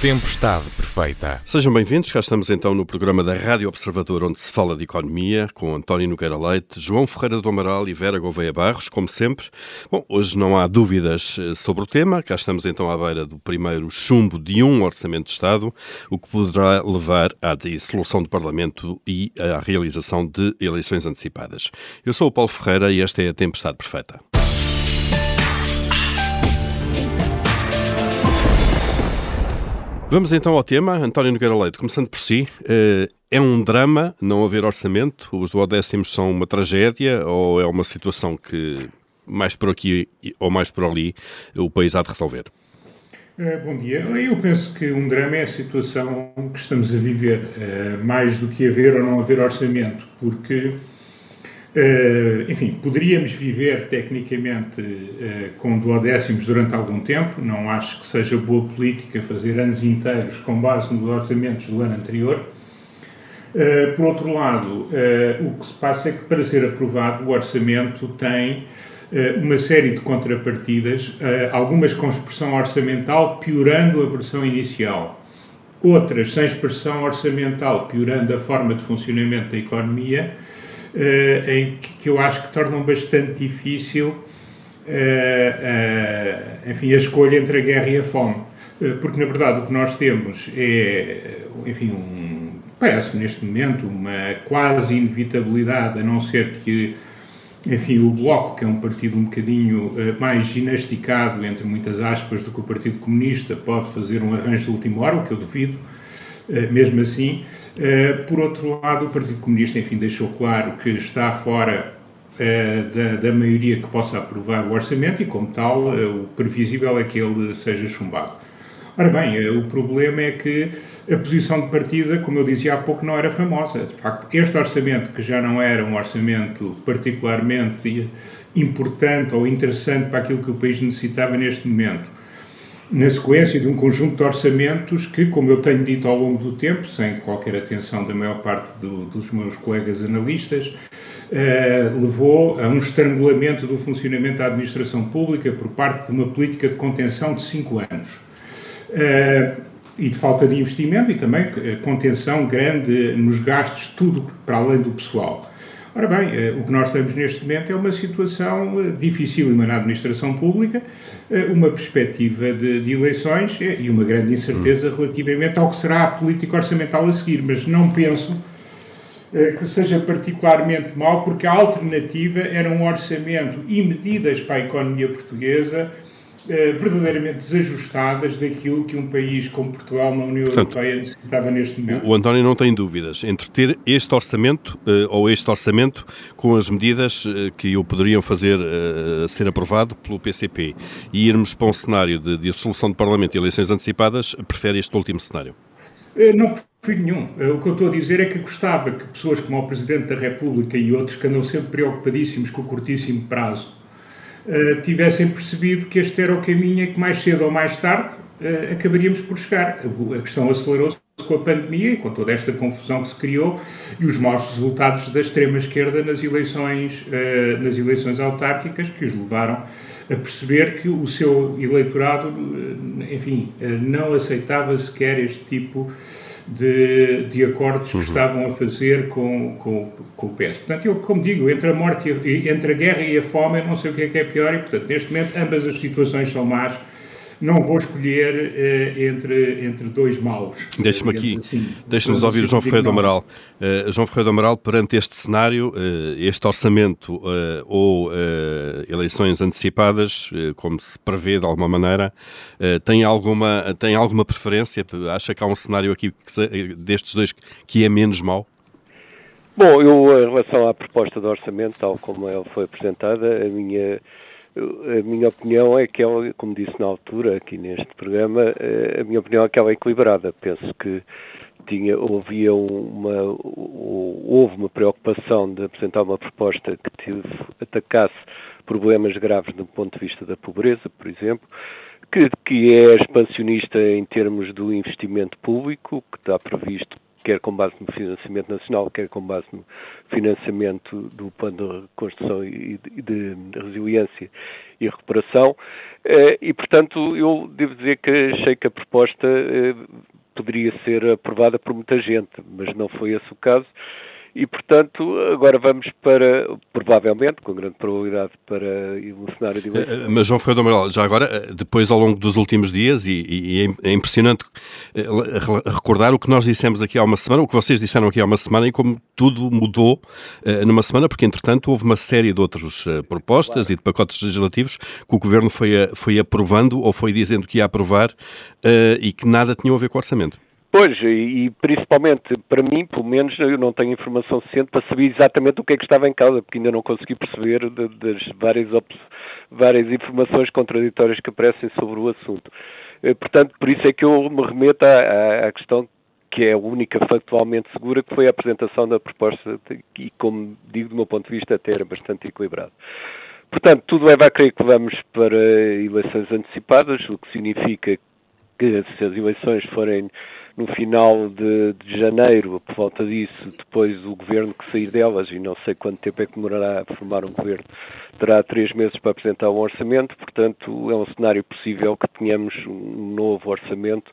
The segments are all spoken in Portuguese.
Tempestade Perfeita. Sejam bem-vindos, cá estamos então no programa da Rádio Observador, onde se fala de economia, com António Nogueira Leite, João Ferreira do Amaral e Vera Gouveia Barros, como sempre. Bom, hoje não há dúvidas eh, sobre o tema, cá estamos então à beira do primeiro chumbo de um Orçamento de Estado, o que poderá levar à dissolução do Parlamento e à realização de eleições antecipadas. Eu sou o Paulo Ferreira e esta é a Tempestade Perfeita. Vamos então ao tema. António Nogueira Leite, começando por si. Eh, é um drama não haver orçamento? Os duodécimos são uma tragédia ou é uma situação que mais por aqui ou mais por ali o país há de resolver? Eh, bom dia. Eu penso que um drama é a situação que estamos a viver, eh, mais do que haver ou não haver orçamento, porque Uh, enfim, poderíamos viver tecnicamente uh, com duodécimos durante algum tempo, não acho que seja boa política fazer anos inteiros com base nos orçamentos do ano anterior. Uh, por outro lado, o que se passa é que para ser aprovado o orçamento tem uma série de contrapartidas, algumas com expressão orçamental piorando a versão inicial, outras sem expressão orçamental piorando a forma de funcionamento da economia em que, que, eu acho que tornam bastante difícil uh, enfim, a escolha entre a guerra e a fome. porque, na verdade, o que nós temos é, enfim, um, parece neste momento uma quase inevitabilidade, a não ser que enfim, o Bloco, que é um partido um bocadinho mais ginasticado, entre muitas aspas, do que o Partido Comunista, pode fazer um arranjo de última hora, o que eu duvido, mesmo assim, eh, por outro lado, o Partido Comunista, enfim, deixou claro que está fora uh, da, da, maioria que possa aprovar o orçamento e, como tal, o previsível é que ele seja chumbado. Ora bem, o problema é que a posição de partida, como eu dizia há pouco, não era famosa. De facto, este orçamento, que já não era um orçamento particularmente importante ou interessante para aquilo que o país necessitava neste momento, na sequência de um conjunto de orçamentos que, como eu tenho dito ao longo do tempo, sem qualquer atenção da maior parte do, dos meus colegas analistas, eh, levou a um estrangulamento do funcionamento da administração pública por parte de uma política de contenção de cinco anos. Eh, e de falta de investimento e também eh, contenção grande nos gastos, tudo para além do pessoal. Ora bem, eh, o que nós temos neste momento é uma situação eh, dificílima na administração pública, eh, uma perspectiva de, de eleições e uma grande incerteza hum. relativamente ao que será a política orçamental a seguir, mas não penso que seja particularmente mal, porque a alternativa era um orçamento e medidas para a economia portuguesa verdadeiramente desajustadas daquilo que um país como Portugal na União Portanto, Europeia necessitava neste momento. O António não tem dúvidas entre ter este orçamento uh, ou este orçamento com as medidas uh, que o poderiam fazer ser aprovado pelo PCP e irmos para um cenário de, de solução de Parlamento e eleições antecipadas, prefere este último cenário? Não prefiro nenhum. O que eu estou a dizer é que gostava que pessoas como o Presidente da República e outros que andam sempre preocupadíssimos com o curtíssimo prazo uh, tivessem percebido que este era o caminho que mais cedo ou mais tarde uh, acabaríamos por chegar. A, a questão acelerou-se com a pandemia e com toda esta confusão que se criou e os maus resultados da extrema-esquerda nas eleições, uh, nas eleições autárquicas que os levaram a perceber que o seu eleitorado, enfim, não aceitava sequer este tipo de de, de acordos que uhum. estavam a fazer com, com, com, o PS. Portanto, eu, como digo, entre a morte, e, entre a guerra e a fome, eu não sei o que é que é pior, e, portanto, neste momento, ambas as situações são más. Não vou escolher uh, entre, entre dois maus. Deixe-me aqui, assim, deixe-nos ouvir o João Ferreira do Amaral. Uh, João Ferreira do Amaral, perante este cenário, uh, este orçamento ou eleições antecipadas, como se prevê de alguma maneira, tem, alguma, tem alguma preferência? Acha que há um cenário aqui que, destes dois que é menos mau? Bom, eu, em relação à proposta do orçamento, tal como ela foi apresentada, a minha a minha opinião é que ela, como disse na altura aqui neste programa, eh, a minha opinião é que ela é equilibrada. Penso que tinha, havia uma, houve uma preocupação de apresentar uma proposta que tive, atacasse problemas graves do ponto de vista da pobreza, por exemplo, que, que é expansionista em termos do investimento público, que está previsto quer com base no financiamento nacional, quer com base no financiamento do plano de reconstrução e de, resiliência e recuperação. Eh, e, portanto, eu devo dizer que achei que a proposta eh, poderia ser aprovada por muita gente, mas não foi esse o caso e, portanto, agora vamos para, provavelmente, com grande probabilidade, para um cenário de eh, eleições. Mas, João Ferreira do Amaral, já agora, eh, depois, ao longo dos últimos dias, e, e, é impressionante eh, recordar o que nós dissemos aqui há uma semana, o que vocês disseram aqui há uma semana e como tudo mudou numa semana, porque, entretanto, houve uma série de outras propostas claro. e de pacotes legislativos que o Governo foi, foi aprovando ou foi dizendo que ia aprovar e que nada tinham a ver com o orçamento. Pois, e principalmente para mim, pelo menos, eu não tenho informação suficiente para saber exatamente o que é que estava em causa, porque ainda não consegui perceber de, das várias, várias informações contraditórias que aparecem sobre o assunto. Eh, portanto, por isso é que eu me remeto à, à questão que é a única factualmente segura, que foi a apresentação da proposta, e como digo, do meu ponto de vista, até era bastante equilibrado. Portanto, tudo leva a crer que vamos para eleições antecipadas, o que significa que se as eleições forem no final de, de, janeiro, por volta disso, depois o governo que sair delas, e não sei quanto tempo é que demorará a formar um governo, terá três meses para apresentar um orçamento, portanto é um cenário possível que tenhamos um novo orçamento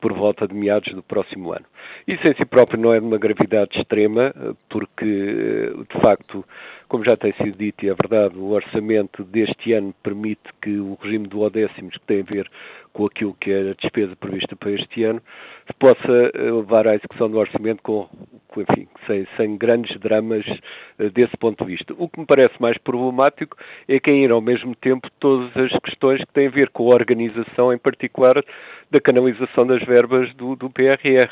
por volta de meados do próximo ano. Isso em si próprio não é de uma gravidade extrema, porque, de facto, como já tem sido dito, e é verdade, o orçamento deste ano permite que o regime do odécimos, que tem a ver com aquilo que é a despesa prevista para este ano, se possa levar à execução do orçamento com, com enfim, sem, sem, grandes dramas eh, desse ponto de vista. O que me parece mais problemático é cair ao mesmo tempo todas as questões que têm a ver com a organização, em particular da canalização das verbas do, do PRR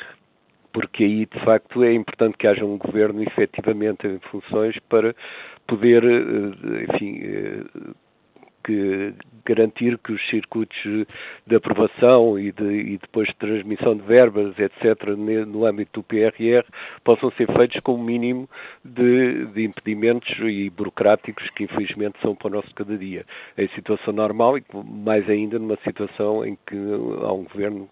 porque aí de facto é importante que haja um governo efetivamente em funções para poder, eh, enfim, eh, que garantir que os circuitos de aprovação e, de, e, depois de transmissão de verbas, etc., no âmbito do PRR, possam ser feitos com o mínimo de, de, impedimentos e burocráticos que, infelizmente, são para o nosso cada dia. Em situação normal e mais ainda numa situação em que há um governo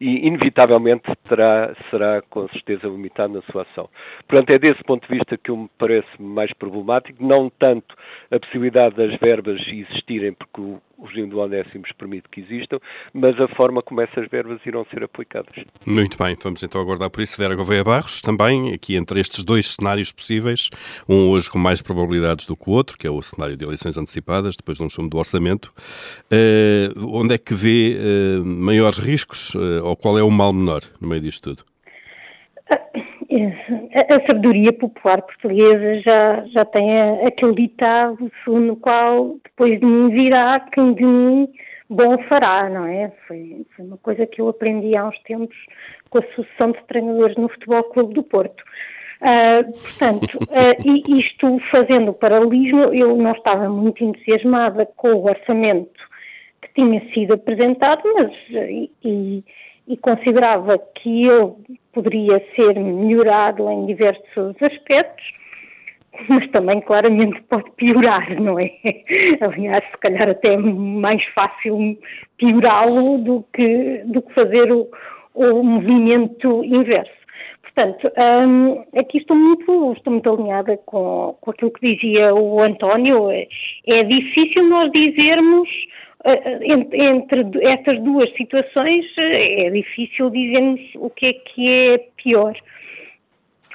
inevitavelmente terá, será com certeza limitado na sua ação. Portanto, é desse ponto de vista que me parece mais problemático, não tanto a possibilidade das verbas existirem, porque o, o regime do Onésimos permite que existam, mas a forma como essas verbas irão ser aplicadas. Muito bem, vamos então aguardar por isso. Vera Gouveia Barros, também aqui entre estes dois cenários possíveis, um hoje com mais probabilidades do que o outro, que é o cenário de eleições antecipadas, depois de um chumbo do orçamento. Uh, onde é que vê uh, maiores riscos uh, ou qual é o mal menor no meio disto tudo? A, a sabedoria popular portuguesa já, já tem aquele ditado no qual depois de mim virá quem de mim bom fará, não é? Foi, foi uma coisa que eu aprendi há uns tempos com a sucessão de treinadores no Futebol Clube do Porto. Uh, portanto, uh, isto fazendo o paralelismo, eu não estava muito entusiasmada com o orçamento que tinha sido apresentado, mas e, e considerava que ele poderia ser melhorado em diversos aspectos, mas também claramente pode piorar, não é? Aliás, se calhar até é mais fácil piorá-lo do que, do que fazer o, o movimento inverso. Portanto, um, aqui estou muito, estou muito alinhada com, com aquilo que dizia o António. É, é difícil nós dizermos eh, entre estas duas situações eh, é difícil dizermos o que é que é pior.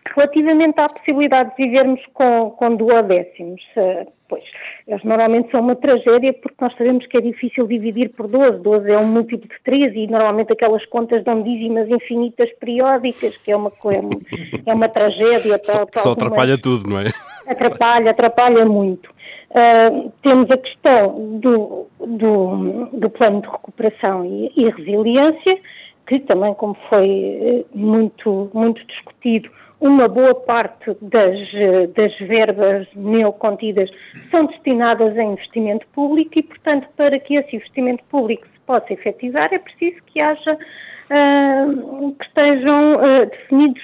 Relativamente à possibilidade de vivermos com, com duodécimos, eh, pois, eles normalmente são uma tragédia porque nós sabemos que é difícil dividir por 12, 12 é um múltiplo de 3 e normalmente aquelas contas dão dízimas infinitas periódicas, que é uma, é uma tragédia. Para, só, para só atrapalha tudo, não é? Atrapalha, atrapalha muito. Uh, temos a questão do, do, do, plano de recuperação e, e, resiliência, que também, como foi eh, muito, muito discutido, uma boa parte das, das verbas neocontidas são destinadas a investimento público e, portanto, para que esse investimento público se possa efetivar, é preciso que haja, uh, que estejam uh, definidos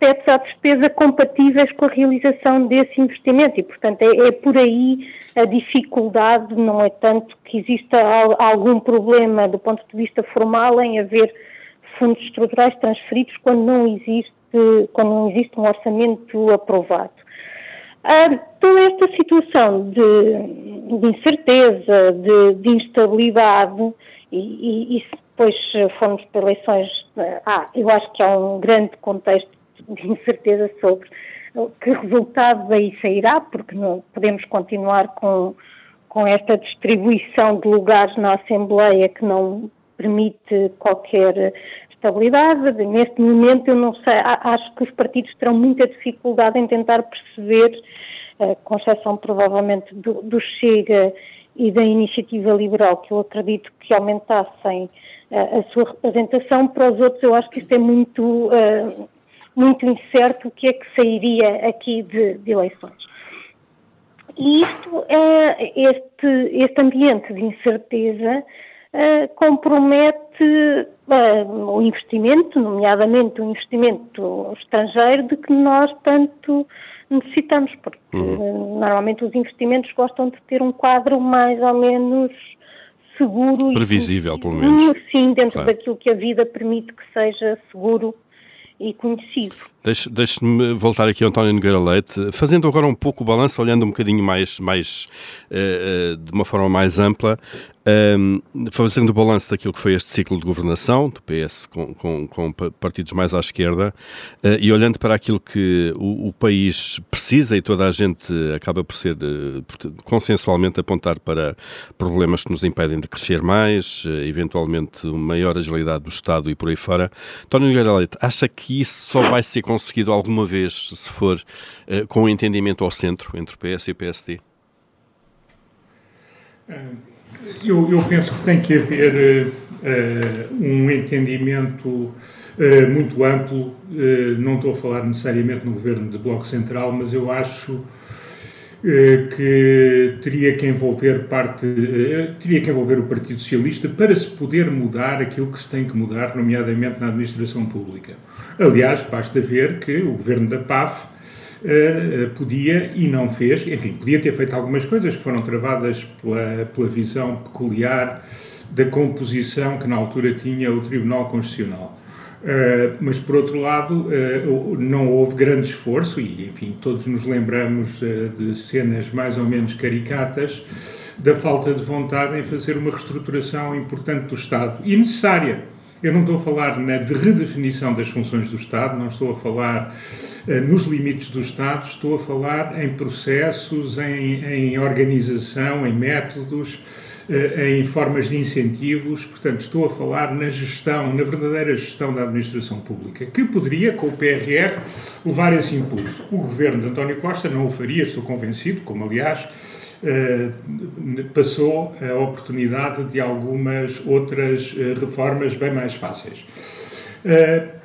tetos à despesa compatíveis com a realização desse investimento. E, portanto, é, é, por aí a dificuldade, não é tanto que exista algum problema do ponto de vista formal em haver fundos estruturais transferidos quando não existe, quando não existe um orçamento aprovado. Ah, toda esta situação de, de incerteza, de, de, instabilidade, e, e, e se depois formos para eleições, ah, eu acho que há um grande contexto de incerteza sobre que resultado daí sairá, porque não podemos continuar com, com esta distribuição de lugares na Assembleia que não permite qualquer estabilidade. Neste momento, eu não sei, acho que os partidos terão muita dificuldade em tentar perceber, eh, com exceção provavelmente do, do Chega e da Iniciativa Liberal, que eu acredito que aumentassem eh, a sua representação, para os outros eu acho que isto é muito, eh, muito incerto o que é que sairia aqui de, de eleições. E isto, este, este ambiente de incerteza uh, compromete uh, o investimento, nomeadamente o investimento estrangeiro, de que nós tanto necessitamos, porque uhum. normalmente os investimentos gostam de ter um quadro mais ou menos seguro. Previsível, e, pelo menos. Sim, dentro claro. daquilo que a vida permite que seja seguro e conhecido. Deixe-me voltar aqui ao António Nogueira Leite, fazendo agora um pouco o balanço, olhando um bocadinho mais, mais uh, uh, de uma forma mais ampla, um, fazendo o balanço daquilo que foi este ciclo de governação, do PS com, com, com partidos mais à esquerda, uh, e olhando para aquilo que o, o, país precisa e toda a gente acaba por ser consensualmente apontar para problemas que nos impedem de crescer mais, eventualmente maior agilidade do Estado e por aí fora. António Nogueira Leite, acha que isso só vai ser conseguido alguma vez se for com um entendimento ao centro entre PS e PSD? Eu, eu, penso que tem que haver uh, um entendimento uh, muito amplo. Uh, não estou a falar necessariamente no governo de Bloco Central, mas eu acho que teria que envolver parte, teria que envolver o Partido Socialista para se poder mudar aquilo que se tem que mudar, nomeadamente na administração pública. Aliás, basta ver que o governo da PAF uh, podia e não fez, enfim, podia ter feito algumas coisas que foram travadas pela, pela visão peculiar da composição que na altura tinha o Tribunal Constitucional. Uh, mas, por outro lado, uh, não houve grande esforço, e, enfim, todos nos lembramos uh, de cenas mais ou menos caricatas, da falta de vontade em fazer uma reestruturação importante do Estado, e necessária. Eu não estou a falar na de redefinição das funções do Estado, não estou a falar eh, nos limites do Estado, estou a falar em processos, em, em organização, em métodos, eh, em formas de incentivos, portanto, estou a falar na gestão, na verdadeira gestão da administração pública, que poderia, com o PRR, levar esse impulso. O governo de António Costa não o faria, estou convencido, como aliás eh, passou a oportunidade de algumas outras reformas bem mais fáceis.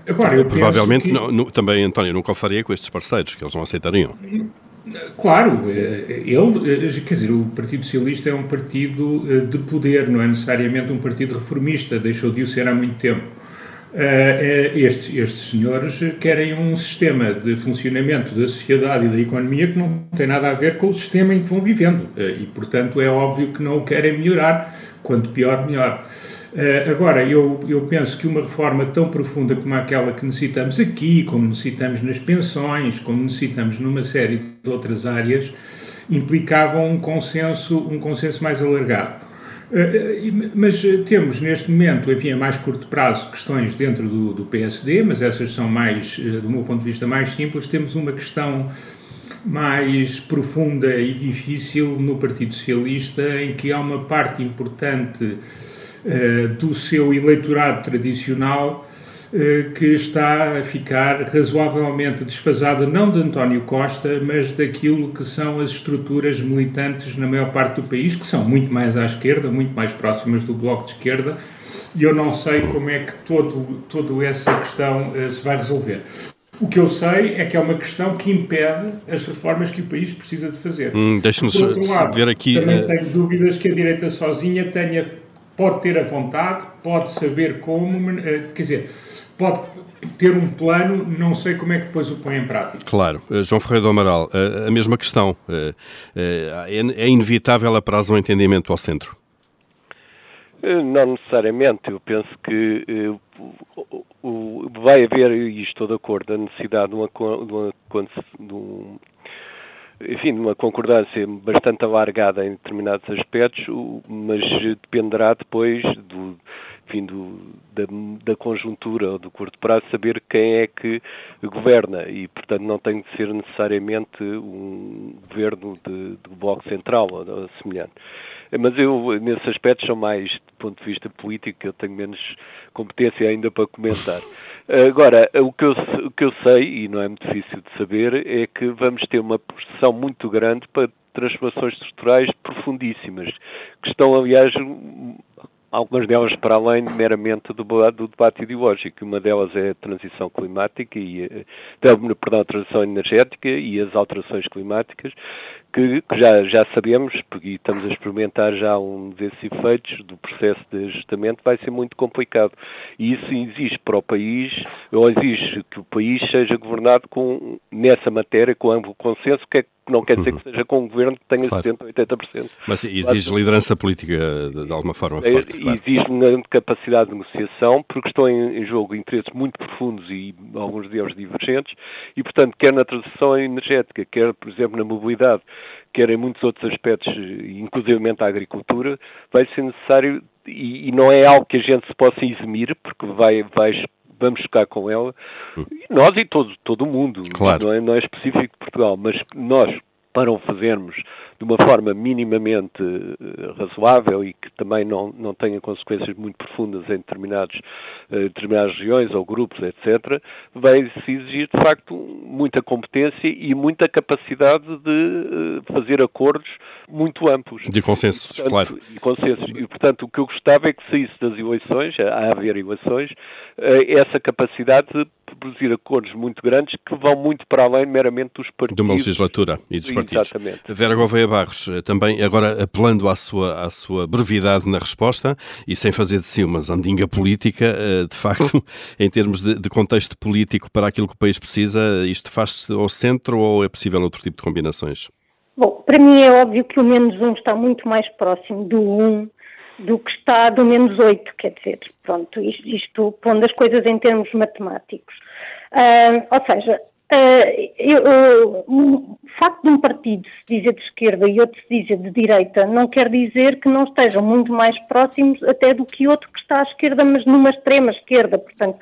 Agora, Provavelmente que... não, não, também, António, nunca o faria com estes parceiros, que eles não aceitariam. Claro, eh, ele, eh, quer dizer, o Partido Socialista é um partido eh, de poder, não é necessariamente um partido reformista, deixou de o ser há muito tempo. Estes, estes senhores querem um sistema de funcionamento da sociedade e da economia que não tem nada a ver com o sistema em que vão vivendo e, portanto, é óbvio que não o querem melhorar, quanto pior, melhor. Uh, agora, eu, eu penso que uma reforma tão profunda como aquela que necessitamos aqui, como necessitamos nas pensões, como necessitamos numa série de outras áreas, implicava um consenso, um consenso mais alargado. Uh, mas temos neste momento, enfim, a mais curto prazo, questões dentro do, do PSD, mas essas são mais, do meu ponto de vista, mais simples. Temos uma questão mais profunda e difícil no Partido Socialista, em que há uma parte importante eh, do seu eleitorado tradicional eh, que está a ficar razoavelmente desfasado, não de António Costa, mas daquilo que são as estruturas militantes na maior parte do país, que são muito mais à esquerda, muito mais próximas do Bloco de Esquerda, e eu não sei como é que todo, toda essa questão uh, se vai resolver. O que eu sei é que é uma questão que impede as reformas que o país precisa de fazer. Hum, Deixe-nos ver aqui. Também uh... tenho dúvidas que a direita sozinha tenha pode ter a vontade, pode saber como, eh, quer dizer, pode ter um plano, não sei como é que depois o põe em prática. Claro. Uh, João Ferreira do Amaral, uh, a mesma questão. É, é, inevitável a prazo um entendimento ao centro? Não necessariamente. Eu penso que vai haver, e estou de acordo, a necessidade de uma, de uma, de um enfim, uma concordância bastante alargada em determinados aspectos, mas dependerá depois do, enfim, do, da, da, conjuntura ou do curto prazo saber quem é que governa e, portanto, não tem de ser necessariamente um governo de, de bloco central ou, ou semelhante. Mas eu, nesse aspecto, sou mais, do ponto de vista político, eu tenho menos competência ainda para comentar. Agora, o que, eu, o que eu sei, e não é muito difícil de saber, é que vamos ter uma pressão muito grande para transformações estruturais profundíssimas, que estão, aliás, algumas delas para além meramente do, do, debate ideológico. Uma delas é a transição climática e, eh, perdão, a transição energética e as alterações climáticas, que, que, já, já sabemos, porque estamos a experimentar já um desses efeitos do processo de ajustamento, vai ser muito complicado. E isso exige para o país, ou exige que o país seja governado com, nessa matéria com amplo consenso, que é não quer dizer que seja com um governo que tenha claro. 70% ou 80%. Mas exige claro. liderança política de, de alguma forma é, forte. Claro. Exige uma capacidade de negociação, porque estão em, em, jogo interesses muito profundos e alguns deles divergentes, e, portanto, quer na transição energética, quer, por exemplo, na mobilidade, quer em muitos outros aspectos, inclusivamente a agricultura, vai ser necessário, e, e não é algo que a gente se possa eximir, porque vai, vai vamos ficar com ela, hum. nós e todo, todo o mundo, claro. não, é, não é específico de Portugal, mas nós, para o fazermos de uma forma minimamente uh, razoável e que também não, não tenha consequências muito profundas em determinados, uh, determinadas regiões ou grupos, etc., vai-se exigir, de facto, muita competência e muita capacidade de uh, fazer acordos muito amplos. De consensos, e, portanto, claro. E consensos. E, portanto, o que eu gostava é que saísse das eleições, a haver eleições, essa capacidade de produzir acordos muito grandes que vão muito para além meramente dos partidos. De uma legislatura e dos partidos. Exatamente. Vera Gouveia Barros, eh, também agora apelando à sua, à sua brevidade na resposta e sem fazer de si uma zandinga política, eh, de facto, em termos de, de contexto político para aquilo que o país precisa, isto faz-se ao centro ou é possível outro tipo de combinações? Bom, para mim é óbvio que o menos um está muito mais próximo do um do que está do menos 8, quer dizer, pronto, isto, isto pondo as coisas em termos matemáticos. Uh, ou seja, uh, eu, o facto de um partido se dizer de esquerda e outro se dizer de direita não quer dizer que não estejam muito mais próximos até do que outro que está à esquerda, mas numa extrema esquerda, portanto,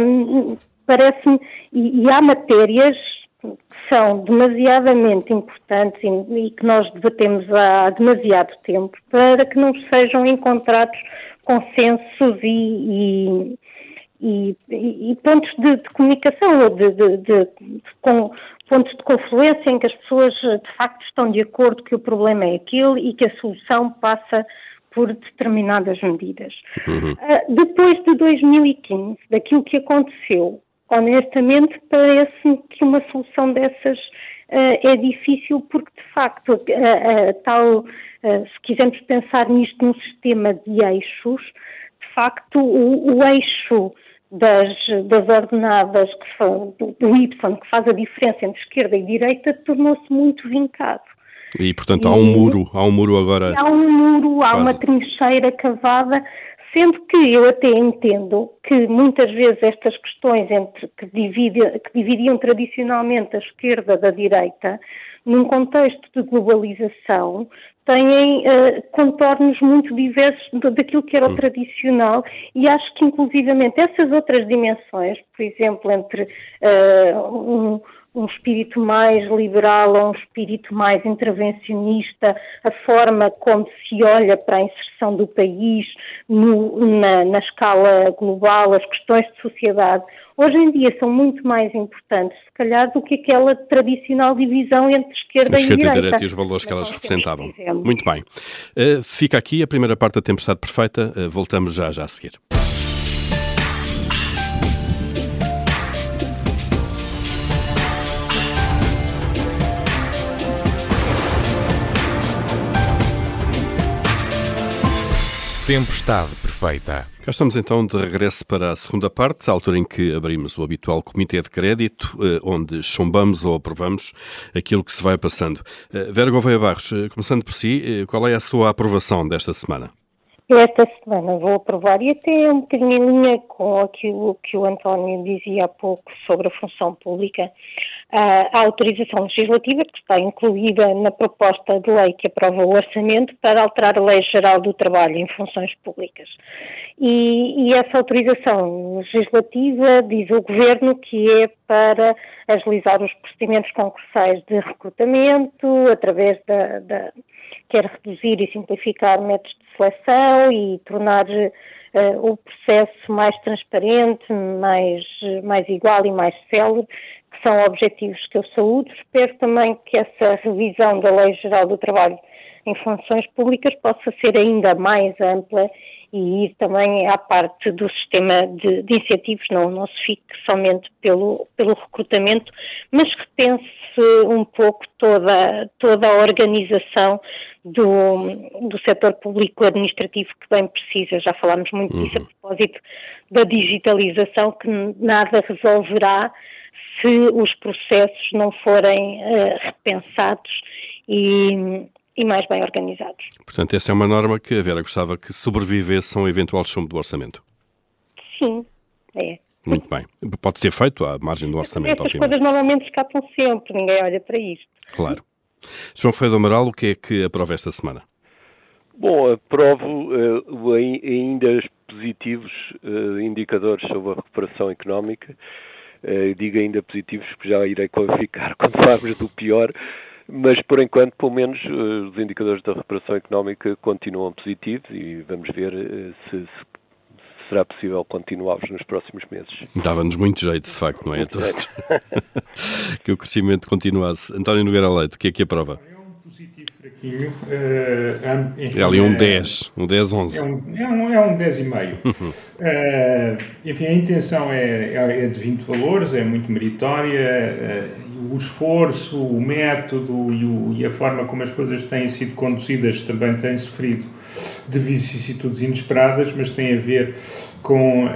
um, parece-me, e, e há matérias que são demasiadamente importantes e, e, que nós debatemos há demasiado tempo para que não sejam encontrados consensos e, e, e pontos de, de, comunicação ou de, de, com, pontos de confluência em que as pessoas de facto estão de acordo que o problema é aquele e que a solução passa por determinadas medidas. Uhum. Uh, depois de 2015, daquilo que aconteceu, honestamente, parece-me que uma solução dessas uh, é difícil porque, de facto, uh, uh, tal, se quisermos pensar nisto num sistema de eixos, de facto, o, o eixo das, das ordenadas que, do, do Y, que faz a diferença entre esquerda e direita, tornou-se muito vincado. E, portanto, e, há um muro, há um muro agora. Há um muro, há uma trincheira cavada Sendo que eu até entendo que muitas vezes estas questões entre, que, divide, que dividiam tradicionalmente a esquerda da direita, num contexto de globalização, têm uh, contornos muito diversos daquilo que era o tradicional. E acho que inclusivamente essas outras dimensões, por exemplo, entre uh, um, um espírito mais liberal ou um espírito mais intervencionista, a forma como se olha para a inserção do país no, na, na, escala global, as questões de sociedade, hoje em dia são muito mais importantes, se calhar, do que aquela tradicional divisão entre esquerda, esquerda e direita. direita e os valores que elas representavam. Muito bem. Uh, fica aqui a primeira parte da Tempestade Perfeita. Uh, voltamos já, já a seguir. Tempestade Perfeita. Cá estamos então de regresso para a segunda parte, a altura em que abrimos o habitual Comitê de Crédito, eh, onde chumbamos ou aprovamos aquilo que se vai passando. Eh, Vera Gouveia Barros, eh, começando por si, qual é a sua aprovação desta semana? esta semana vou aprovar e até um bocadinho em linha com aquilo que o António dizia há pouco sobre a função pública, a autorização legislativa que está incluída na proposta de lei que aprova o orçamento para alterar a Lei Geral do Trabalho em funções públicas. E, e essa autorização legislativa diz o Governo que é para agilizar os procedimentos concursais de recrutamento através da, da quer reduzir e simplificar métodos de seleção e tornar uh, o processo mais transparente, mais, mais igual e mais célere, que são objetivos que eu saúdo. Espero também que essa revisão da Lei Geral do Trabalho em funções públicas possa ser ainda mais ampla e ir também à parte do sistema de, de incentivos, não, não se fique somente pelo, pelo recrutamento, mas que pense um pouco toda, toda a organização do, do setor público administrativo que bem precisa. Já falámos muito uhum. disso a propósito da digitalização, que nada resolverá se os processos não forem uh, repensados e, e mais bem organizados. Portanto, essa é uma norma que a Vera gostava que sobrevivesse a um eventual chumbo do orçamento. Sim, é. Muito bem. Pode ser feito à margem do orçamento, Essas obviamente. coisas normalmente escapam sempre, ninguém olha para isto. Claro. João Ferreira do Amaral, o que é que aprova esta semana? Bom, aprovo uh, ainda positivos uh, indicadores sobre a recuperação económica. Uh, digo ainda positivos, porque já irei qualificar quando falarmos do pior, mas por enquanto, pelo menos, uh, os indicadores da recuperação económica continuam positivos e vamos ver se, se será possível continuá-los nos próximos meses. Dava-nos muito jeito, de facto, não é? Todos. que o crescimento continuasse. António Nogueira Leite, o que é que aprova? É positivo fraquinho. Uh, enfim, é ali um 10, um 10, 11. É um, é um, é um 10,5. Uhum. Uh, enfim, a intenção é, é, é de 20 valores, é muito meritória. Uh, o esforço, o método e, o, e, a forma como as coisas têm sido conduzidas também têm sofrido de vicissitudes inesperadas, mas tem a ver com uh,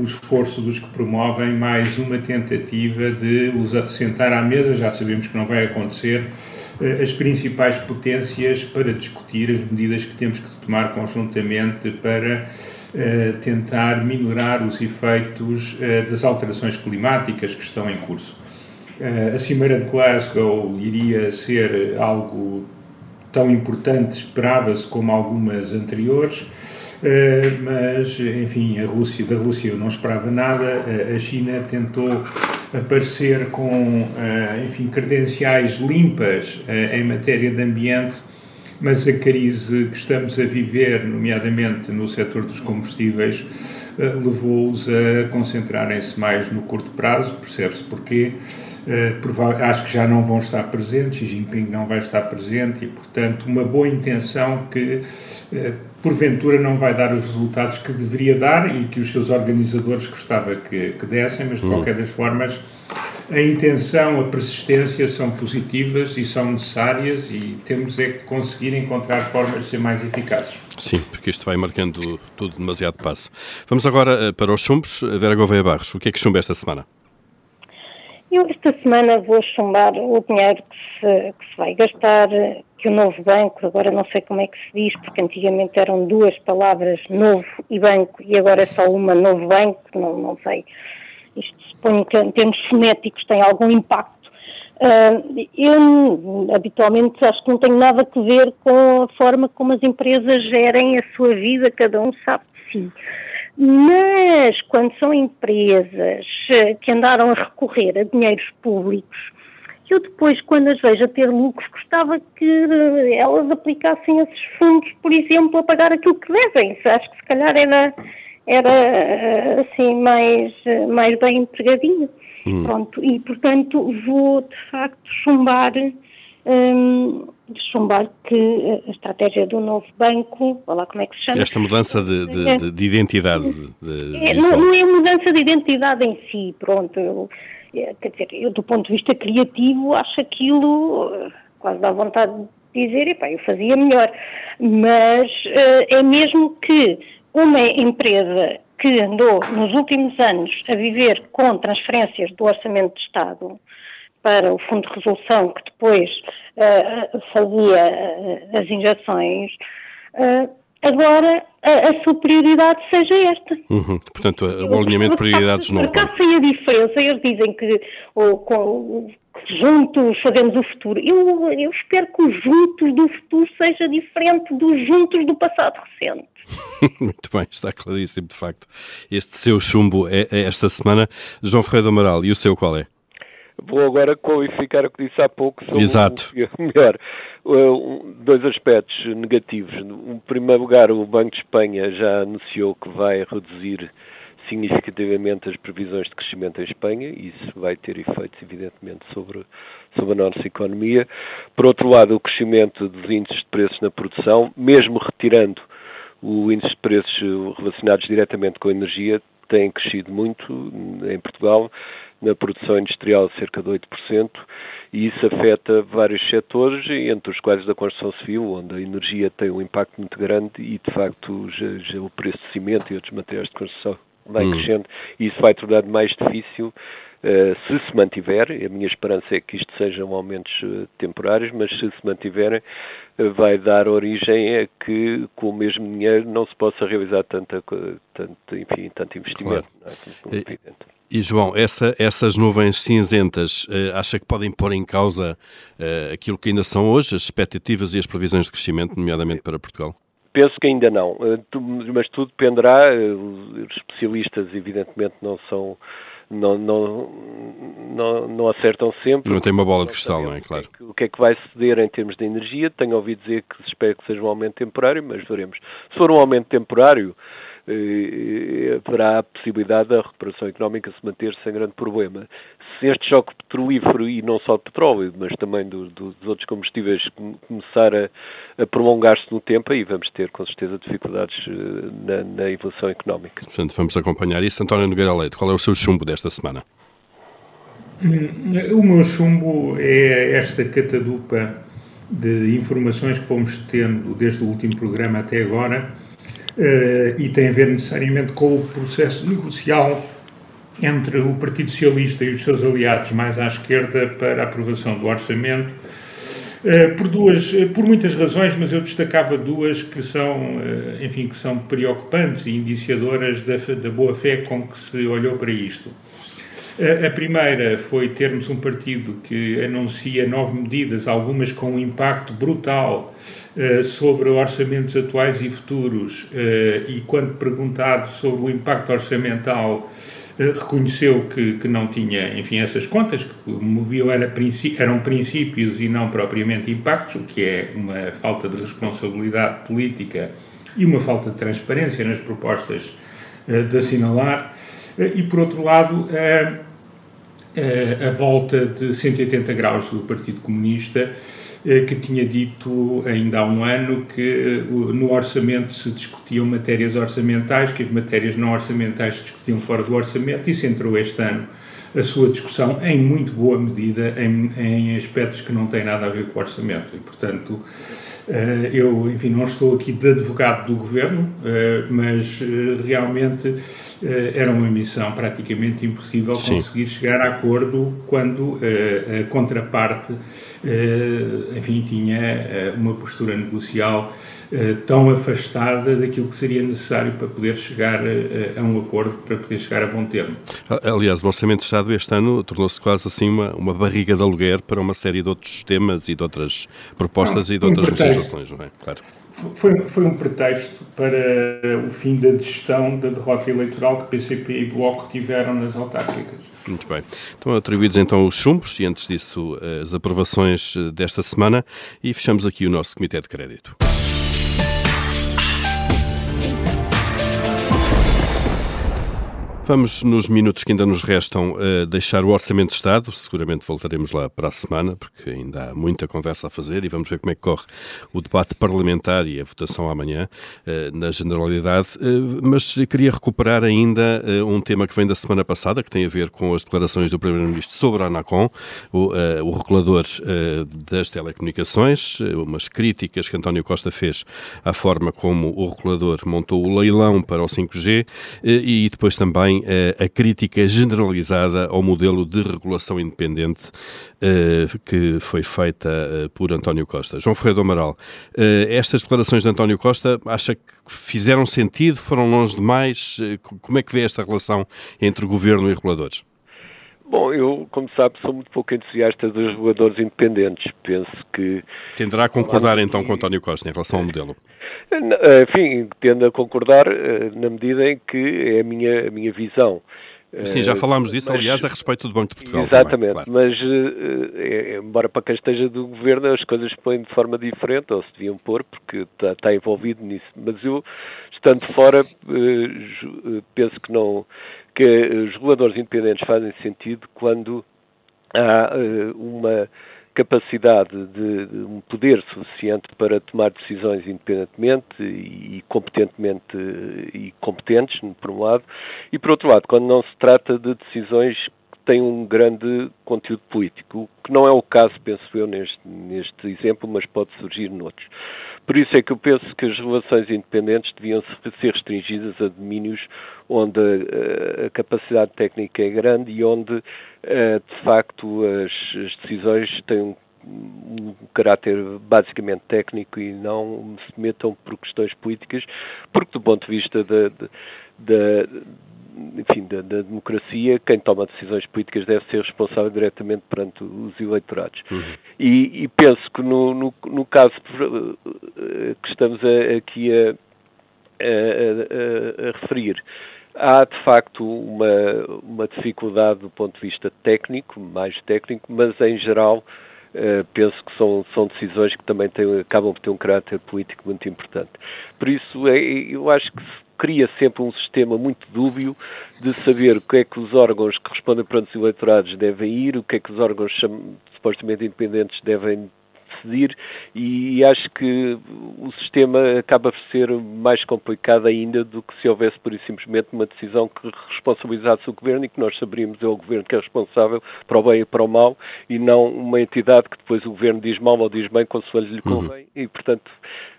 o esforço dos que promovem mais uma tentativa de os sentar à mesa, já sabemos que não vai acontecer, uh, as principais potências para discutir as medidas que temos que tomar conjuntamente para uh, tentar minorar os efeitos das alterações climáticas que estão em curso. a Cimeira de Glasgow iria ser algo tão importante, esperava-se como algumas anteriores, eh, mas, enfim, a Rússia, da Rússia eu não esperava nada, eh, a China tentou aparecer com, eh, enfim, credenciais limpas em matéria de ambiente, mas a crise que estamos a viver, nomeadamente no setor dos combustíveis, levou-os a concentrarem-se mais no curto prazo, percebe-se porquê, acho que já não vão estar presentes, Xi Jinping não vai estar presente e, portanto, uma boa intenção que, porventura, não vai dar os resultados que deveria dar e que os seus organizadores gostava que, que dessem, mas, de hum. qualquer das formas, a intenção, a persistência são positivas e são necessárias e temos é que conseguir encontrar formas de ser mais eficazes. Sim, porque isto vai marcando tudo demasiado passo. Vamos agora uh, para os chumbos. Vera Gouveia Barros, o que é que chumba esta semana? Eu esta semana vou chumbar o dinheiro que se, que se vai gastar, que o novo banco, agora não sei como é que se diz, porque antigamente eram duas palavras, novo e banco, e agora é só uma, novo banco, não, não sei. Isto suponho que em termos fonéticos tem algum impacto. Uh, eu habitualmente acho que não tenho nada a ver com a forma como as empresas gerem a sua vida, cada um sabe de si. Mas quando são empresas eh, que andaram a recorrer a dinheiros públicos, eu depois, quando as vejo a ter lucros, gostava que eh, elas aplicassem esses fundos, por exemplo, a pagar aquilo que devem. Acho que se calhar era, era eh, assim mais, mais bem empregadinho. Hum. Pronto, e portanto vou de facto chumbar um, chumbar que a estratégia do novo banco, olha lá como é que se chama. Esta mudança de, de, de, de identidade. De, é, não, não, é mudança de identidade em si, pronto. Eu, quer dizer, eu do ponto de vista criativo acho aquilo eh, quase dá vontade de dizer, epá, eu fazia melhor. Mas uh, é mesmo que uma empresa que andou nos últimos anos a viver com transferências do Orçamento de Estado para o Fundo de Resolução, que depois uh, fazia as injeções, uh, agora a, a sua prioridade seja esta. Uhum. Portanto, o alinhamento de prioridades não vai. sem a diferença, eles dizem que, ou, com, que juntos fazemos o futuro. Eu, eu espero que os juntos do futuro seja diferente dos juntos do passado recente. Muito bem, está claríssimo, de facto. Este seu chumbo é, é esta semana. João Ferreira do Amaral, e o seu qual é? Vou agora qualificar o que disse há pouco sobre Exato. o melhor. Dois aspectos negativos. Em primeiro lugar, o Banco de Espanha já anunciou que vai reduzir significativamente as previsões de crescimento em Espanha, e isso vai ter efeitos, evidentemente, sobre, sobre a nossa economia. Por outro lado, o crescimento dos índices de preços na produção, mesmo retirando o índice de preços relacionados diretamente com a energia, tem crescido muito em Portugal, na produção industrial cerca de 8%, e isso afeta vários setores, entre os quais da construção civil, onde a energia tem um impacto muito grande e, de facto, já, já o preço de cimento e outros materiais de construção vai hum. crescendo e isso vai tornar mais difícil se se mantiver, a minha esperança é que isto sejam aumentos uh, temporários, mas se se mantiverem, uh, vai dar origem a que com o mesmo dinheiro não se possa realizar tanta, tanto, enfim, tanto investimento. Claro. É? E, e, João, essa, essas nuvens cinzentas, acha que podem pôr em causa aquilo que ainda são hoje, as expectativas e as previsões de crescimento, nomeadamente para Portugal? Penso que ainda não, mas tudo dependerá, os especialistas evidentemente não são não, não, não, não acertam sempre. Não tem uma bola de cristal, não é? Claro. O que é que vai ceder em termos de energia? Tenho ouvido dizer que se espera que seja um aumento temporário, mas veremos. Se for um aumento temporário, haverá a possibilidade da recuperação económica se manter sem grande problema. Se este choque petrolífero, e não só de petróleo, mas também do, do, dos outros combustíveis, começar a, a prolongar-se no tempo, aí vamos ter com certeza dificuldades eh, na, na evolução económica. Portanto, vamos acompanhar isso. António Nogueira Leite, qual é o seu chumbo desta semana? O meu chumbo é esta catadupa de informações que fomos tendo desde o último programa até agora e tem a ver necessariamente com o processo negocial entre o Partido Socialista e os seus aliados mais à esquerda para a aprovação do orçamento, uh, por duas, por muitas razões, mas eu destacava duas que são, enfim, que são preocupantes e indiciadoras da, da boa fé com que se olhou para isto. A primeira foi termos um partido que anuncia nove medidas, algumas com um impacto brutal eh, sobre orçamentos atuais e futuros eh, e, quando perguntado sobre o impacto orçamental, eh, reconheceu que, que não tinha, enfim, essas contas, que moviam era, eram princípios e não propriamente impactos, o que é uma falta de responsabilidade política e uma falta de transparência nas propostas de assinalar. E, por outro lado, a, a volta de 180 graus do Partido Comunista eh, que tinha dito ainda há um ano que eh, no orçamento se discutiam matérias orçamentais, que as matérias não orçamentais se discutiam fora do orçamento, e centrou este ano a sua discussão em muito boa medida em, em aspectos que não têm nada a ver com o orçamento. E, portanto, eh, eu, enfim, não estou aqui de advogado do governo, mas realmente era uma missão praticamente impossível Sim. conseguir chegar a acordo quando a contraparte eh, enfim, tinha eh, uma postura negocial eh, tão afastada daquilo que seria necessário para poder chegar a um acordo, para poder chegar a bom termo. Aliás, o Orçamento de Estado este ano tornou-se quase assim uma, uma barriga de aluguer para uma série de outros temas e de outras propostas não, e de outras um legislações, não é? Claro. Foi, foi um pretexto para o fim da gestão da derrota eleitoral que PCP e Bloco tiveram nas autárquicas. Muito bem. Estão atribuídos então os chumbos e antes disso as aprovações eh, desta semana e fechamos aqui o nosso Comitê de Crédito. Vamos, nos minutos que ainda nos restam, uh, deixar o Orçamento de Estado. Seguramente voltaremos lá para a semana, porque ainda há muita conversa a fazer e vamos ver como é que corre o debate parlamentar e a votação amanhã, uh, na generalidade. Uh, mas queria recuperar ainda um tema que vem da semana passada, que tem a ver com as declarações do Primeiro-Ministro sobre a ANACOM, o, o regulador das telecomunicações, umas críticas que António Costa fez à forma como o regulador montou o leilão para o 5G e depois também uh, a crítica generalizada ao modelo de regulação independente uh, que foi feita uh, por António Costa. João Ferreira do Amaral, estas declarações de António Costa acha que fizeram sentido, foram longe demais? como é que vê esta relação entre governo e reguladores? Bom, eu, como sabe, sou muito pouco entusiasta dos reguladores independentes. Penso que. Tenderá a concordar então com António Costa em relação ao modelo? Eh, enfim, tendo a concordar eh, na medida em que é a minha, a minha visão. Sim, já eh, falámos disso, mas, aliás, a respeito do Banco de Portugal. Exatamente, também, claro. mas é, embora para quem esteja do governo as coisas se põem de forma diferente, ou se deviam pôr, porque está, está envolvido nisso. Mas eu, estando fora, penso que não que os reguladores independentes fazem sentido quando há uma capacidade de, de, um poder suficiente para tomar decisões independentemente e, competentemente e competentes, por um lado, e por outro lado, quando não se trata de decisões têm um grande conteúdo político, que não é o caso, penso eu, neste, neste exemplo, mas pode surgir noutros. Por isso é que eu penso que as relações independentes deviam ser restringidas a domínios onde a, a capacidade técnica é grande e onde, eh, de facto, as, as decisões têm um um caráter basicamente técnico e não se metam por questões políticas, porque do ponto de vista da, enfim, da, da, democracia, quem toma decisões políticas deve ser responsável diretamente perante os eleitorados. Uhum. E, e, penso que no, no, no, caso eh, que estamos a, aqui a, a, a, referir, há de facto uma, uma dificuldade do ponto de vista técnico, mais técnico, mas em geral Uh, penso que são, são decisões que também têm, acabam por ter um caráter político muito importante. Por isso, é, eu acho que cria sempre um sistema muito dúbio de saber o que é que os órgãos que respondem perante os eleitorados devem ir, o que é que os órgãos supostamente independentes devem decidir e acho que o sistema acaba por ser mais complicado ainda do que se houvesse por e simplesmente uma decisão que responsabilizasse o governo e que nós saberíamos é o governo que é responsável para o bem e para o mal e não uma entidade que depois o governo diz mal ou diz bem consoante lhe convém uhum. e portanto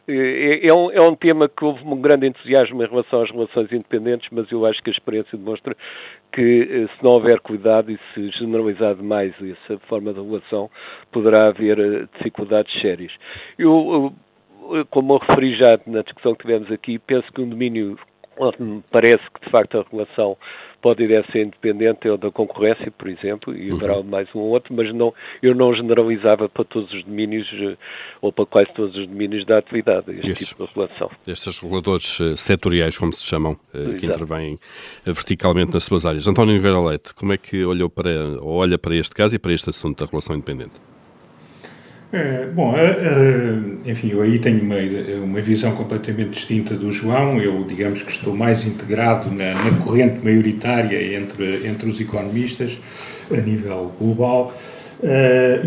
é, é, um, é um tema que houve um grande entusiasmo em relação às relações independentes, mas eu acho que a experiência demonstra que eh, se não houver cuidado e se generalizar demais essa forma de relação, poderá haver eh, dificuldades sérias. Eu, como eu referi já na discussão que tivemos aqui, penso que um domínio me parece que de facto a relação pode e deve ser independente da concorrência, por exemplo, e haverá uhum. mais um ou outro, mas não, eu não generalizava para todos os domínios eh, ou para quase todos os domínios da atividade este Estes, tipo de relação. Estes reguladores uh, setoriais, como se chamam, uh, que intervêm verticalmente nas suas áreas. António Nogueira Leite, como é que olhou para, olha para este caso e para este assunto da relação independente? É, bom, enfim, eu aí tenho uma, uma visão completamente distinta do João. Eu, digamos que estou mais integrado na, na corrente maioritária entre, entre os economistas a nível global.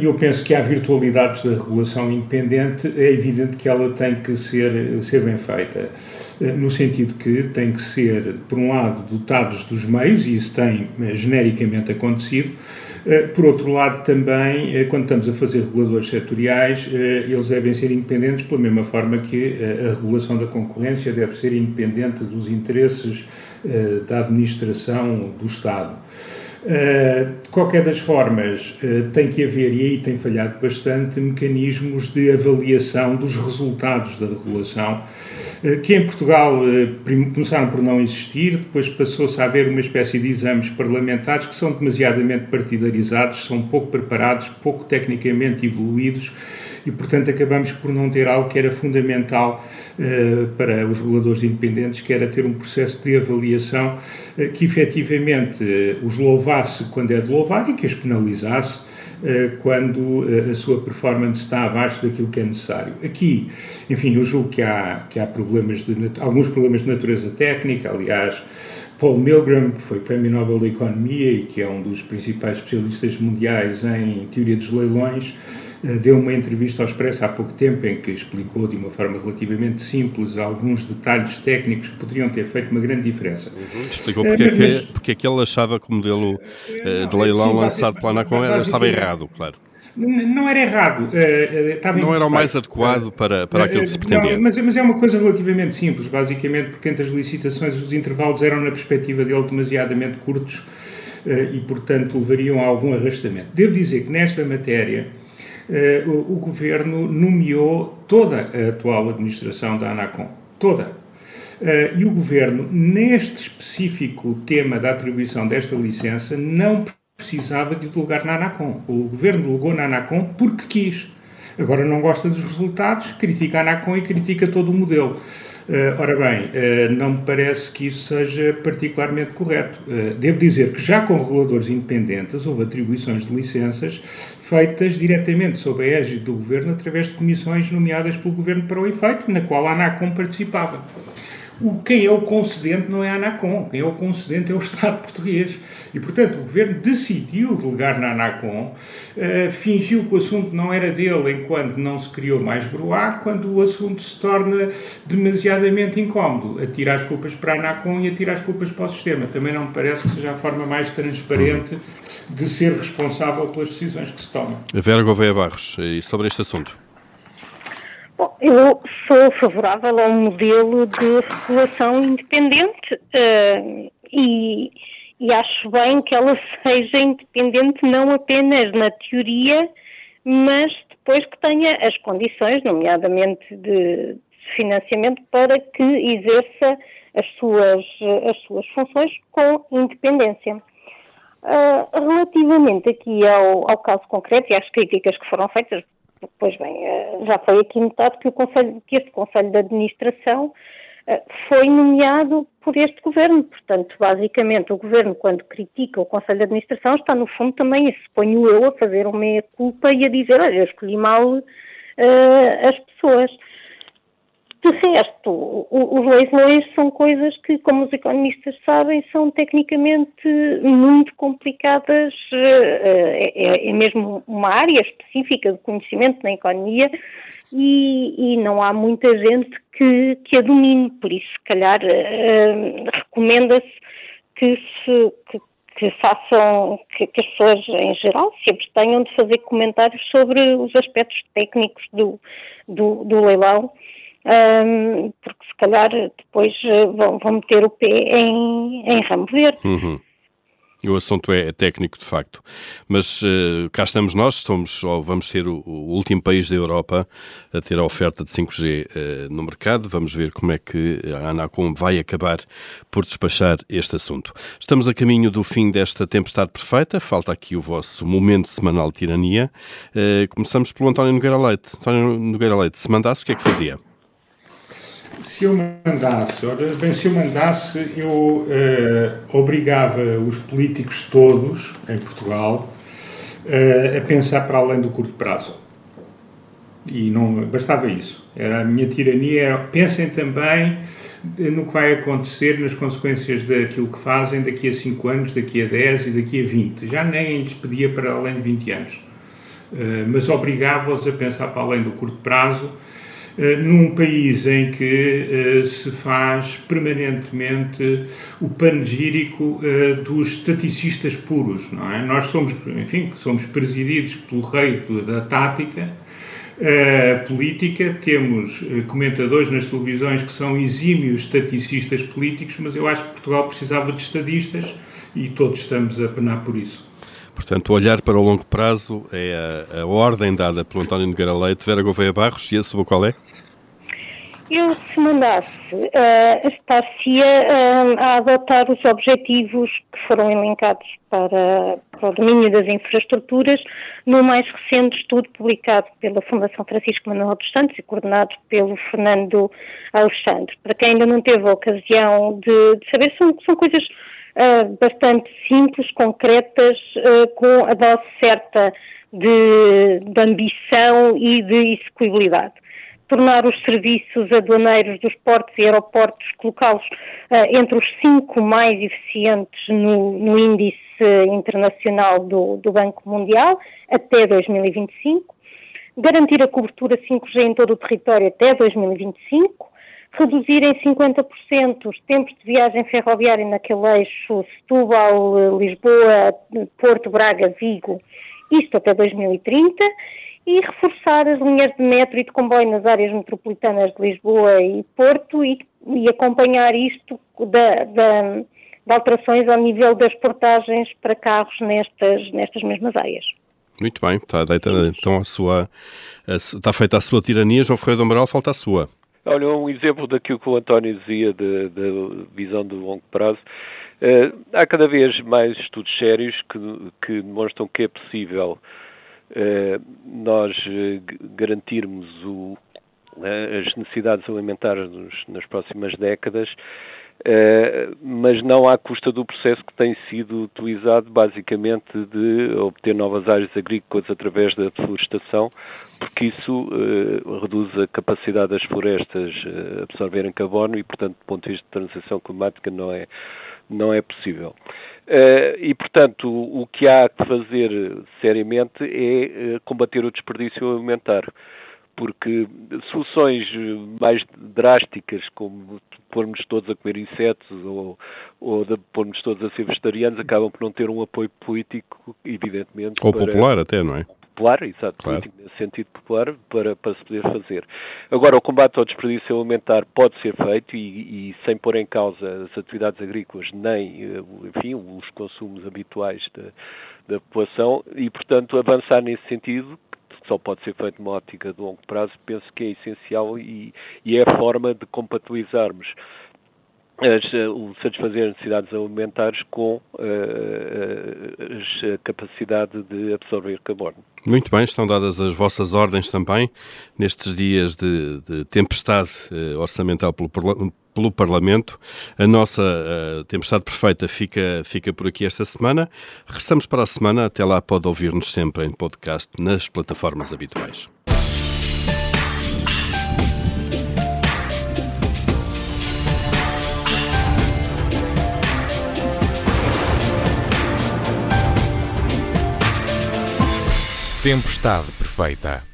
E eu penso que há virtualidades da regulação independente, é evidente que ela tem que ser, ser bem feita, no sentido que tem que ser, por um lado, dotados dos meios, e isso tem genericamente acontecido, por outro lado, também, quando estamos a fazer reguladores setoriais, eles devem ser independentes pela mesma forma que a regulação da concorrência deve ser independente dos interesses da administração do Estado. Uh, de qualquer das formas, uh, tem que haver, e aí tem falhado bastante, mecanismos de avaliação dos resultados da regulação, uh, que em Portugal começaram por não existir, depois passou-se a haver uma espécie de exames parlamentares que são demasiadamente partidarizados, são pouco preparados, pouco tecnicamente evoluídos e, portanto, acabamos por não ter algo que era fundamental uh, para os reguladores independentes, que era ter um processo de avaliação uh, que efetivamente uh, os louvasse quando é de louvar e que os penalizasse quando a sua performance está abaixo daquilo que é necessário. Aqui, enfim, eu julgo que há, que há problemas de, alguns problemas de natureza técnica, aliás, Paul Milgram, que foi Prémio Nobel da Economia e que é um dos principais especialistas mundiais em teoria dos leilões, deu uma entrevista ao Expresso há pouco tempo em que explicou de uma forma relativamente simples alguns detalhes técnicos que poderiam ter feito uma grande diferença. Uhum. Explicou porque, é, que, porque é que ele achava que o modelo uh, de leilão lançado pela Anacom estava errado, claro. Não era errado. Uh, não era o mais adequado para, para aquilo que se pretendia. Não, mas, mas, é uma coisa relativamente simples, basicamente, porque entre as licitações os intervalos eram, na perspectiva dele, demasiadamente curtos e, portanto, levariam a algum arrastamento. Devo dizer que nesta matéria o, o, Governo nomeou toda a atual administração da ANACOM. Toda. e o Governo, neste específico tema da atribuição desta licença, não precisava de delegar na ANACOM. O governo delegou na ANACOM porque quis. Agora não gosta dos resultados, critica a ANACOM e critica todo o modelo. Uh, ora bem, uh, não me parece que isso seja particularmente correto. Uh, devo dizer que já com reguladores independentes houve atribuições de licenças feitas diretamente sob a égide do Governo através de comissões nomeadas pelo Governo para o efeito, na qual a ANACOM participava. O, quem é o concedente não é a ANACOM, quem é o concedente é o Estado português. E, portanto, o Governo decidiu delegar na ANACOM, uh, fingiu que o assunto não era dele enquanto não se criou mais broá, quando o assunto se torna demasiadamente incómodo, atira as culpas para a ANACOM e atira as culpas para o sistema. Também não me parece que seja a forma mais transparente de ser responsável pelas decisões que se tomam. Vera Gouveia Barros, e sobre este assunto? Bom, eu sou favorável a um modelo de regulação independente uh, e, e acho bem que ela seja independente não apenas na teoria, mas depois que tenha as condições, nomeadamente de financiamento, para que exerça as suas, as suas funções com independência. Uh, relativamente aqui ao, ao caso concreto e às críticas que foram feitas Pois bem, eh, já foi aqui notado que, Conselho, que este Conselho de Administração eh, foi nomeado por este governo. Portanto, basicamente, o governo, quando critica o Conselho de Administração, está, no fundo, também, e suponho eu, a fazer uma meia-culpa e a dizer: olha, eu escolhi mal uh, as pessoas. Resto, os leilões são coisas que, como os economistas sabem, são tecnicamente muito complicadas. Eh, é, é mesmo uma área específica de conhecimento na economia e, e não há muita gente que, que a domine. Por isso, se calhar, uh, recomenda-se que se, que, que façam, que, que, as pessoas em geral sempre tenham de fazer comentários sobre os aspectos técnicos do, do, do leilão um, porque se calhar depois eh, vão, vão meter o pé em, em ramo verde. Uhum. O assunto é, técnico, de facto. Mas uh, cá estamos nós, somos, ou vamos ser o, o, último país da Europa a ter a oferta de 5G uh, eh, no mercado. Vamos ver como é que a Anacom vai acabar por despachar este assunto. Estamos a caminho do fim desta tempestade perfeita. Falta aqui o vosso momento semanal de tirania. Uh, começamos pelo António Nogueira Leite. António Nogueira Leite, se mandasse, o que é que fazia? Se eu mandasse, ora, bem, se eu mandasse, eu uh, obrigava os políticos todos em Portugal uh, a pensar para além do curto prazo. E não bastava isso. Era a minha tirania. Era, pensem também no que vai acontecer, nas consequências daquilo que fazem daqui a 5 anos, daqui a 10 e daqui a 20. Já nem lhes pedia para além de 20 anos. Uh, mas obrigava-os a pensar para além do curto prazo eh, num país em que uh, se faz permanentemente o panegírico uh, dos estaticistas puros, não é? Nós somos, enfim, somos presididos pelo rei da tática uh, política, temos comentadores nas televisões que são exímios estaticistas políticos, mas eu acho que Portugal precisava de estadistas e todos estamos a penar por isso. Portanto, olhar para o longo prazo é a, a ordem dada pelo António Nogueira Leite, Vera Gouveia Barros, e a sua qual é? Eu, se mandasse, uh, estar-se uh, a adotar os objetivos que foram elencados para, para, o domínio das infraestruturas no mais recente estudo publicado pela Fundação Francisco Manuel dos Santos e coordenado pelo Fernando Alexandre. Para quem ainda não teve a ocasião de, de saber, são, são coisas uh, bastante simples, concretas, uh, com a dose certa de, de, ambição e de execuibilidade. Tornar os serviços aduaneiros dos portos e aeroportos, colocá-los uh, entre os cinco mais eficientes no, no índice internacional do, do Banco Mundial até 2025, garantir a cobertura 5G em todo o território até 2025, reduzir em 50% os tempos de viagem ferroviária naquele eixo Setúbal, Lisboa, Porto, Braga, Vigo isto até 2030, e reforçar as linhas de metro e de comboio nas áreas metropolitanas de Lisboa e Porto e, e acompanhar isto da, da, de alterações ao nível das portagens para carros nestas, nestas mesmas áreas. Muito bem, está então a sua, a, está feita a sua tirania, João Ferreira do Amaral, falta a sua. Olha, um exemplo daquilo que o António dizia da visão de longo prazo. Uh, há cada vez mais estudos sérios que, que demonstram que é possível uh, nós uh, garantirmos o, as necessidades alimentares nos, nas próximas décadas Uh, mas não à custa do processo que tem sido utilizado basicamente de obter novas áreas agrícolas através da deflorestação, porque isso uh, reduz a capacidade das florestas uh, absorverem carbono e, portanto, do ponto de vista de transição climática, não é, não é possível. e, portanto, o, o que há que fazer seriamente é combater o desperdício alimentar porque soluções mais drásticas, como pormos todos a comer insetos ou, ou de pormos todos a ser vegetarianos, acabam por não ter um apoio político, evidentemente. Ou para... popular até, não é? Popular, exato, claro. nesse sentido popular, para, para se poder fazer. Agora, o combate ao desperdício alimentar pode ser feito e, e sem pôr em causa as atividades agrícolas, nem, eh, enfim, os consumos habituais da, da população e, portanto, avançar nesse sentido só pode ser feito numa ótica de longo prazo, penso que é essencial e, e é a forma de compatibilizarmos satisfazer as necessidades alimentares com uh, a capacidade de absorver carbono. Muito bem, estão dadas as vossas ordens também nestes dias de, de tempestade uh, orçamental pelo, pelo Parlamento. A nossa uh, tempestade perfeita fica, fica por aqui esta semana. Regressamos para a semana. Até lá pode ouvir-nos sempre em podcast nas plataformas habituais. Tempestade perfeita.